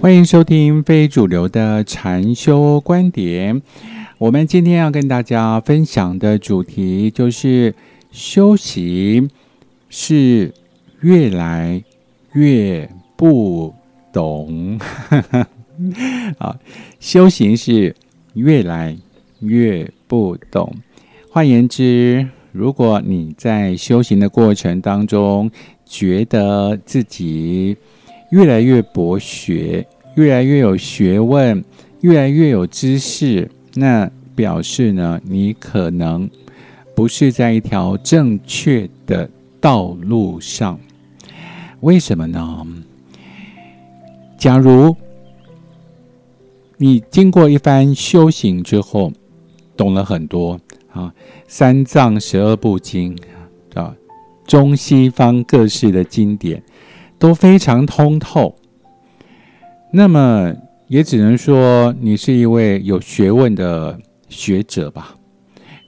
欢迎收听非主流的禅修观点。我们今天要跟大家分享的主题就是修行是越来越不懂。啊，修行是越来越不懂。换言之，如果你在修行的过程当中，觉得自己越来越博学，越来越有学问，越来越有知识，那表示呢，你可能不是在一条正确的道路上。为什么呢？假如你经过一番修行之后，懂了很多啊，三藏十二部经啊。中西方各式的经典都非常通透，那么也只能说你是一位有学问的学者吧。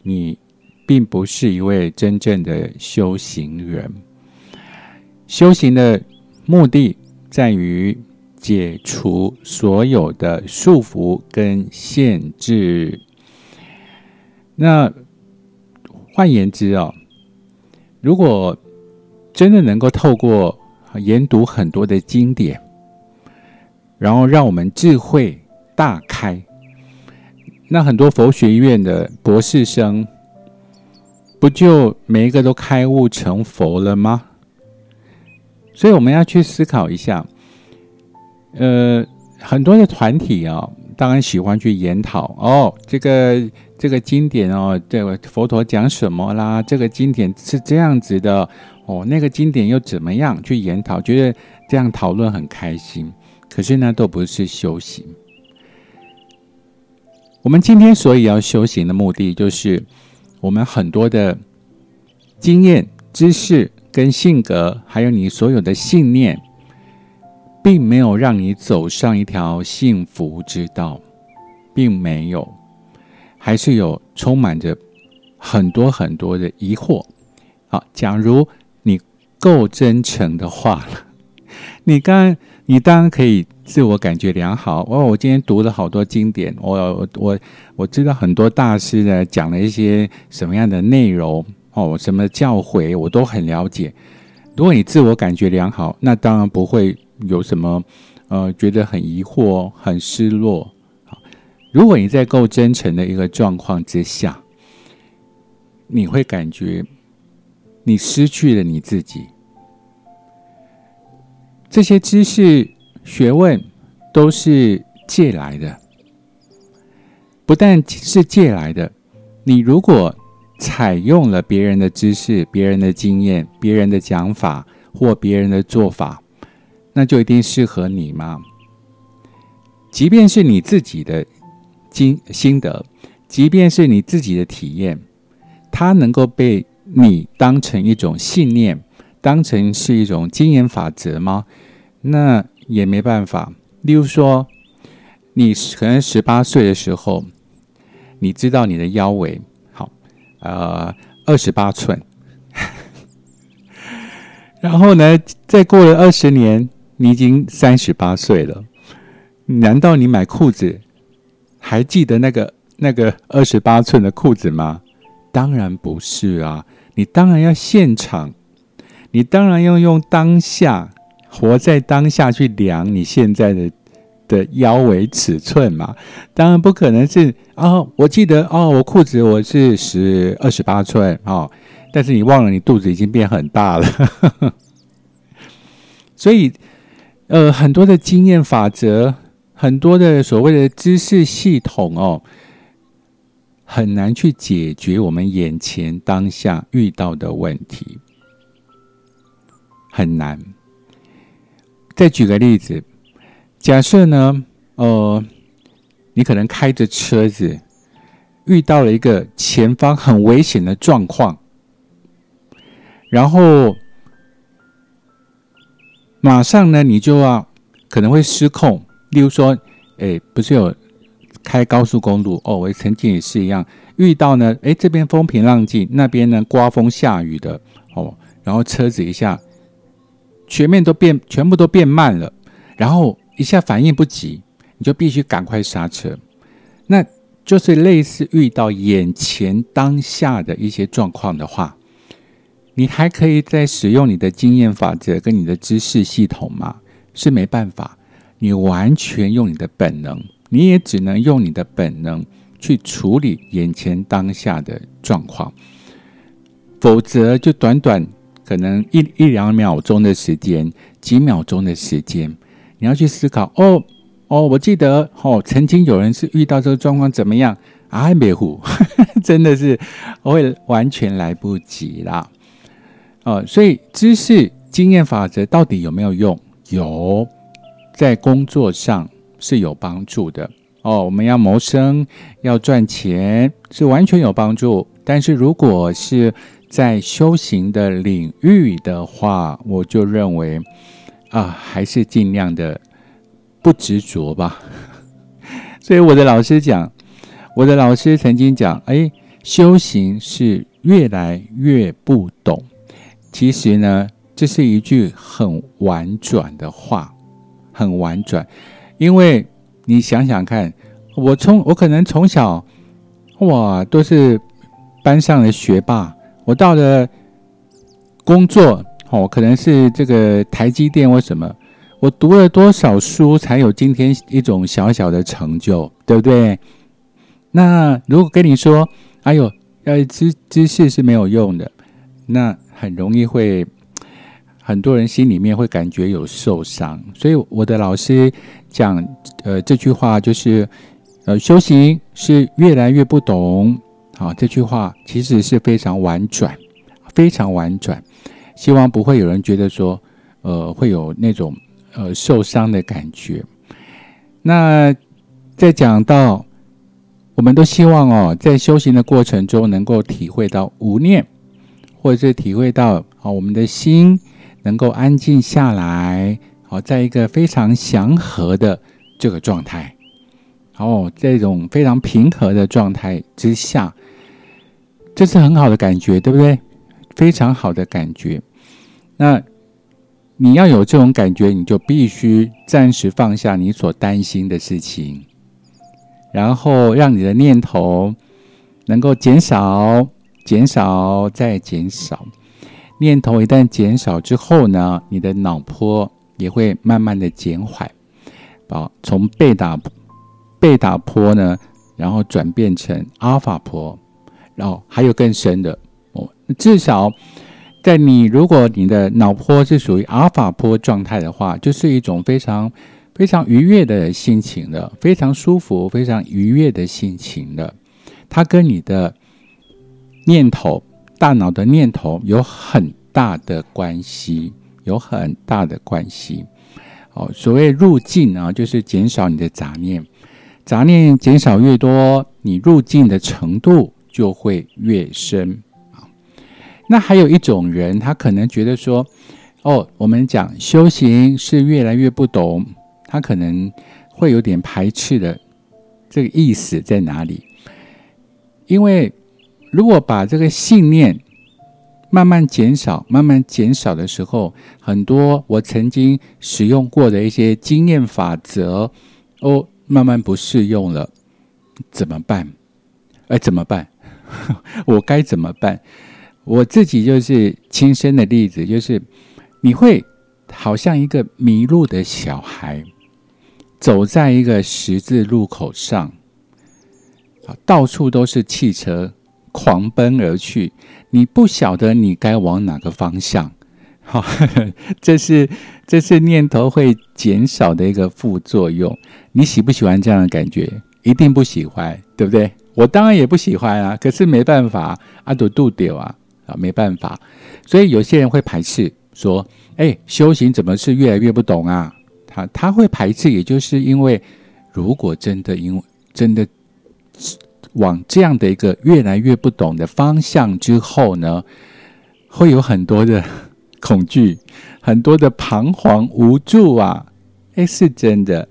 你并不是一位真正的修行人。修行的目的在于解除所有的束缚跟限制。那换言之啊。如果真的能够透过研读很多的经典，然后让我们智慧大开，那很多佛学院的博士生不就每一个都开悟成佛了吗？所以我们要去思考一下，呃，很多的团体啊，当然喜欢去研讨哦，这个。这个经典哦，这个佛陀讲什么啦？这个经典是这样子的哦，那个经典又怎么样？去研讨，觉得这样讨论很开心。可是呢，都不是修行。我们今天所以要修行的目的，就是我们很多的经验、知识跟性格，还有你所有的信念，并没有让你走上一条幸福之道，并没有。还是有充满着很多很多的疑惑。好，假如够真诚的话了你刚你当然可以自我感觉良好。哦，我今天读了好多经典，我我我知道很多大师呢讲了一些什么样的内容哦，什么教诲我都很了解。如果你自我感觉良好，那当然不会有什么呃觉得很疑惑、很失落。如果你在够真诚的一个状况之下，你会感觉你失去了你自己。这些知识、学问都是借来的，不但是借来的，你如果采用了别人的知识、别人的经验、别人的讲法或别人的做法，那就一定适合你吗？即便是你自己的。经心得，即便是你自己的体验，它能够被你当成一种信念，当成是一种经验法则吗？那也没办法。例如说，你可能十八岁的时候，你知道你的腰围好，呃，二十八寸，然后呢，再过了二十年，你已经三十八岁了，难道你买裤子？还记得那个那个二十八寸的裤子吗？当然不是啊！你当然要现场，你当然要用当下，活在当下去量你现在的的腰围尺寸嘛。当然不可能是哦，我记得哦，我裤子我是十二十八寸哦，但是你忘了你肚子已经变很大了。所以，呃，很多的经验法则。很多的所谓的知识系统哦，很难去解决我们眼前当下遇到的问题，很难。再举个例子，假设呢，呃，你可能开着车子遇到了一个前方很危险的状况，然后马上呢，你就要可能会失控。例如说，哎，不是有开高速公路哦？我曾经也是一样，遇到呢，哎，这边风平浪静，那边呢刮风下雨的哦，然后车子一下，全面都变，全部都变慢了，然后一下反应不及，你就必须赶快刹车。那就是类似遇到眼前当下的一些状况的话，你还可以再使用你的经验法则跟你的知识系统吗？是没办法，你完全用你的本能，你也只能用你的本能去处理眼前当下的状况，否则就短短可能一一两秒钟的时间，几秒钟的时间，你要去思考哦。哦，我记得哦，曾经有人是遇到这个状况怎么样？啊，别胡，真的是会完全来不及啦。哦，所以知识经验法则到底有没有用？有，在工作上是有帮助的。哦，我们要谋生，要赚钱，是完全有帮助。但是如果是在修行的领域的话，我就认为啊，还是尽量的。不执着吧，所以我的老师讲，我的老师曾经讲，哎，修行是越来越不懂。其实呢，这是一句很婉转的话，很婉转。因为你想想看，我从我可能从小哇都是班上的学霸，我到了工作哦，可能是这个台积电或什么。我读了多少书，才有今天一种小小的成就，对不对？那如果跟你说，哎呦，要知知识是没有用的，那很容易会很多人心里面会感觉有受伤。所以我的老师讲，呃，这句话就是，呃，修行是越来越不懂。好，这句话其实是非常婉转，非常婉转，希望不会有人觉得说，呃，会有那种。呃，受伤的感觉。那在讲到，我们都希望哦，在修行的过程中能够体会到无念，或者是体会到啊，我们的心能够安静下来，好，在一个非常祥和的这个状态，哦，这种非常平和的状态之下，这是很好的感觉，对不对？非常好的感觉。那。你要有这种感觉，你就必须暂时放下你所担心的事情，然后让你的念头能够减少、减少再减少。念头一旦减少之后呢，你的脑波也会慢慢的减缓，啊，从贝塔贝塔波呢，然后转变成阿尔法波，然后还有更深的哦，至少。在你如果你的脑波是属于阿尔法波状态的话，就是一种非常非常愉悦的心情的，非常舒服、非常愉悦的心情的。它跟你的念头、大脑的念头有很大的关系，有很大的关系。哦，所谓入境啊，就是减少你的杂念，杂念减少越多，你入境的程度就会越深啊。那还有一种人，他可能觉得说，哦，我们讲修行是越来越不懂，他可能会有点排斥的，这个意思在哪里？因为如果把这个信念慢慢减少、慢慢减少的时候，很多我曾经使用过的一些经验法则，哦，慢慢不适用了，怎么办？哎，怎么办？我该怎么办？我自己就是亲身的例子，就是你会好像一个迷路的小孩，走在一个十字路口上，到处都是汽车狂奔而去，你不晓得你该往哪个方向。好，这是这是念头会减少的一个副作用。你喜不喜欢这样的感觉？一定不喜欢，对不对？我当然也不喜欢啊，可是没办法，阿杜杜丢啊。啊，没办法，所以有些人会排斥，说：“哎，修行怎么是越来越不懂啊？”他他会排斥，也就是因为，如果真的因为真的往这样的一个越来越不懂的方向之后呢，会有很多的恐惧，很多的彷徨无助啊！哎，是真的，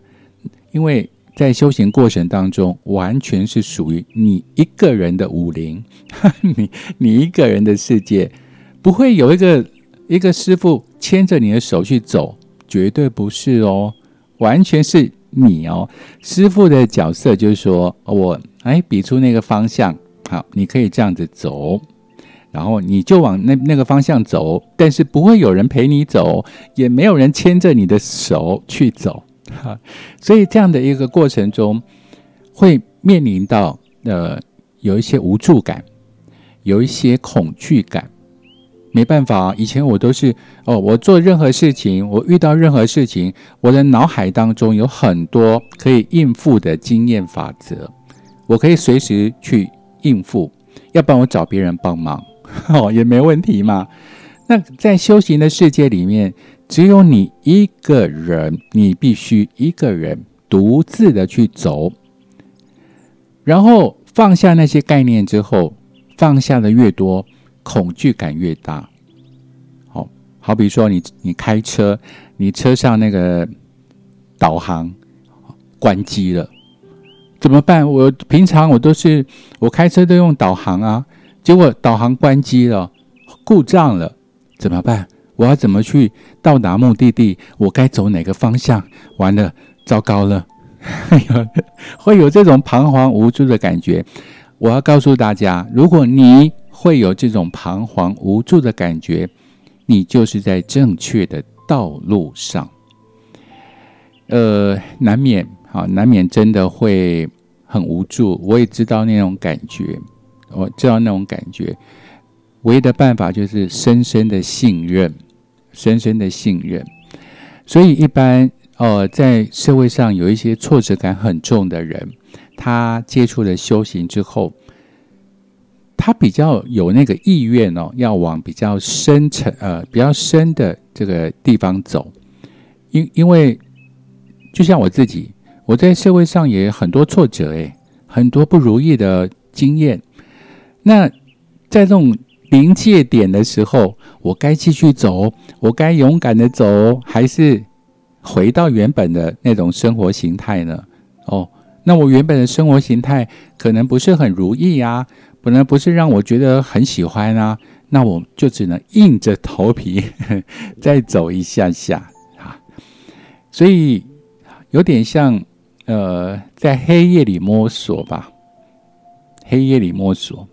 因为。在修行过程当中，完全是属于你一个人的武林，你你一个人的世界，不会有一个一个师傅牵着你的手去走，绝对不是哦完全是你哦。师傅的角色就是说我哎，比出那个方向，好，你可以这样子走，然后你就往那那个方向走，但是不会有人陪你走，也没有人牵着你的手去走，哈。所以这样的一个过程中，会面临到呃有一些无助感，有一些恐惧感。没办法，以前我都是哦，我做任何事情，我遇到任何事情，我的脑海当中有很多可以应付的经验法则，我可以随时去应付，要不然我找别人帮忙 哦，也没问题嘛。那在修行的世界里面，只有你一个人，你必须一个人独自的去走，然后放下那些概念之后，放下的越多。恐惧感越大，好好比说你你开车，你车上那个导航关机了，怎么办？我平常我都是我开车都用导航啊，结果导航关机了，故障了，怎么办？我要怎么去到达目的地？我该走哪个方向？完了，糟糕了，会有这种彷徨无助的感觉。我要告诉大家，如果你会有这种彷徨无助的感觉，你就是在正确的道路上。呃，难免啊，难免真的会很无助。我也知道那种感觉，我知道那种感觉。唯一的办法就是深深的信任，深深的信任。所以，一般呃，在社会上有一些挫折感很重的人，他接触了修行之后。他比较有那个意愿哦，要往比较深层呃比较深的这个地方走，因因为就像我自己，我在社会上也很多挫折诶，很多不如意的经验。那在这种临界点的时候，我该继续走，我该勇敢的走，还是回到原本的那种生活形态呢？哦，那我原本的生活形态可能不是很如意啊。本来不是让我觉得很喜欢啊，那我就只能硬着头皮 再走一下下啊，所以有点像呃在黑夜里摸索吧，黑夜里摸索，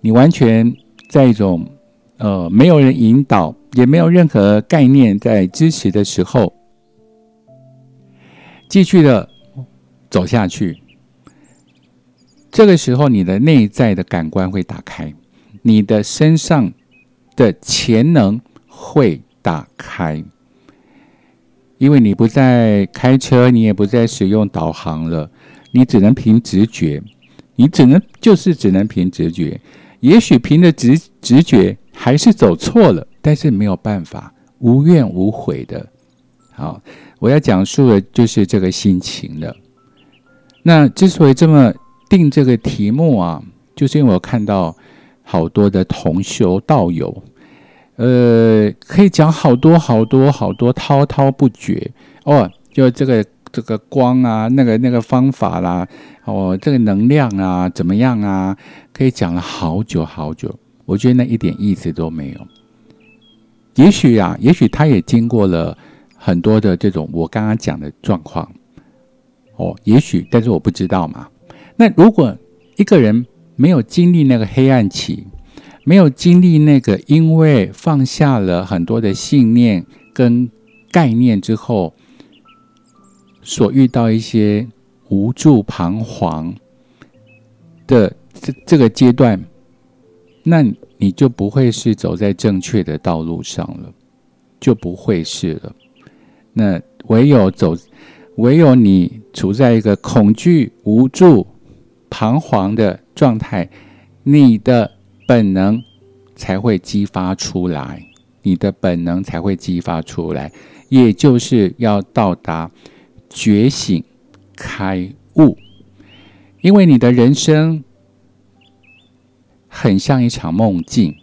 你完全在一种呃没有人引导，也没有任何概念在支持的时候，继续的走下去。这个时候，你的内在的感官会打开，你的身上的潜能会打开，因为你不再开车，你也不再使用导航了，你只能凭直觉，你只能就是只能凭直觉。也许凭着直直觉还是走错了，但是没有办法，无怨无悔的。好，我要讲述的就是这个心情了。那之所以这么。定这个题目啊，就是因为我看到好多的同修道友，呃，可以讲好多好多好多滔滔不绝哦。就这个这个光啊，那个那个方法啦，哦，这个能量啊，怎么样啊？可以讲了好久好久。我觉得那一点意思都没有。也许啊，也许他也经过了很多的这种我刚刚讲的状况哦，也许，但是我不知道嘛。那如果一个人没有经历那个黑暗期，没有经历那个因为放下了很多的信念跟概念之后，所遇到一些无助彷徨的这这个阶段，那你就不会是走在正确的道路上了，就不会是了。那唯有走，唯有你处在一个恐惧无助。彷徨的状态，你的本能才会激发出来，你的本能才会激发出来，也就是要到达觉醒、开悟。因为你的人生很像一场梦境，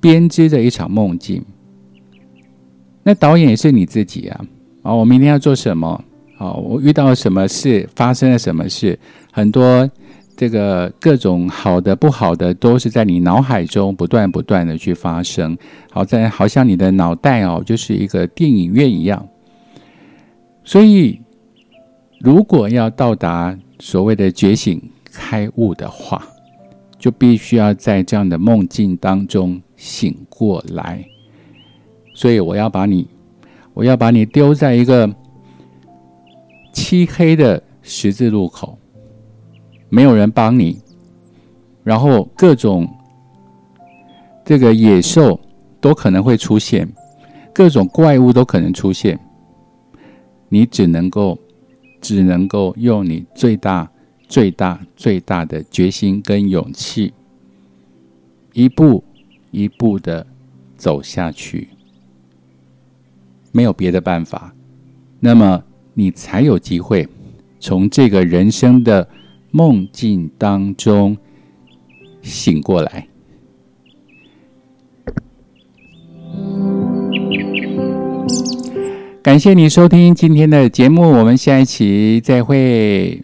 编织的一场梦境。那导演也是你自己啊！啊，我明天要做什么？好，我遇到了什么事？发生了什么事？很多这个各种好的、不好的，都是在你脑海中不断不断的去发生。好在好像你的脑袋哦，就是一个电影院一样。所以，如果要到达所谓的觉醒开悟的话，就必须要在这样的梦境当中醒过来。所以，我要把你，我要把你丢在一个漆黑的十字路口，没有人帮你，然后各种这个野兽都可能会出现，各种怪物都可能出现，你只能够，只能够用你最大。最大最大的决心跟勇气，一步一步的走下去，没有别的办法，那么你才有机会从这个人生的梦境当中醒过来。感谢你收听今天的节目，我们下一期再会。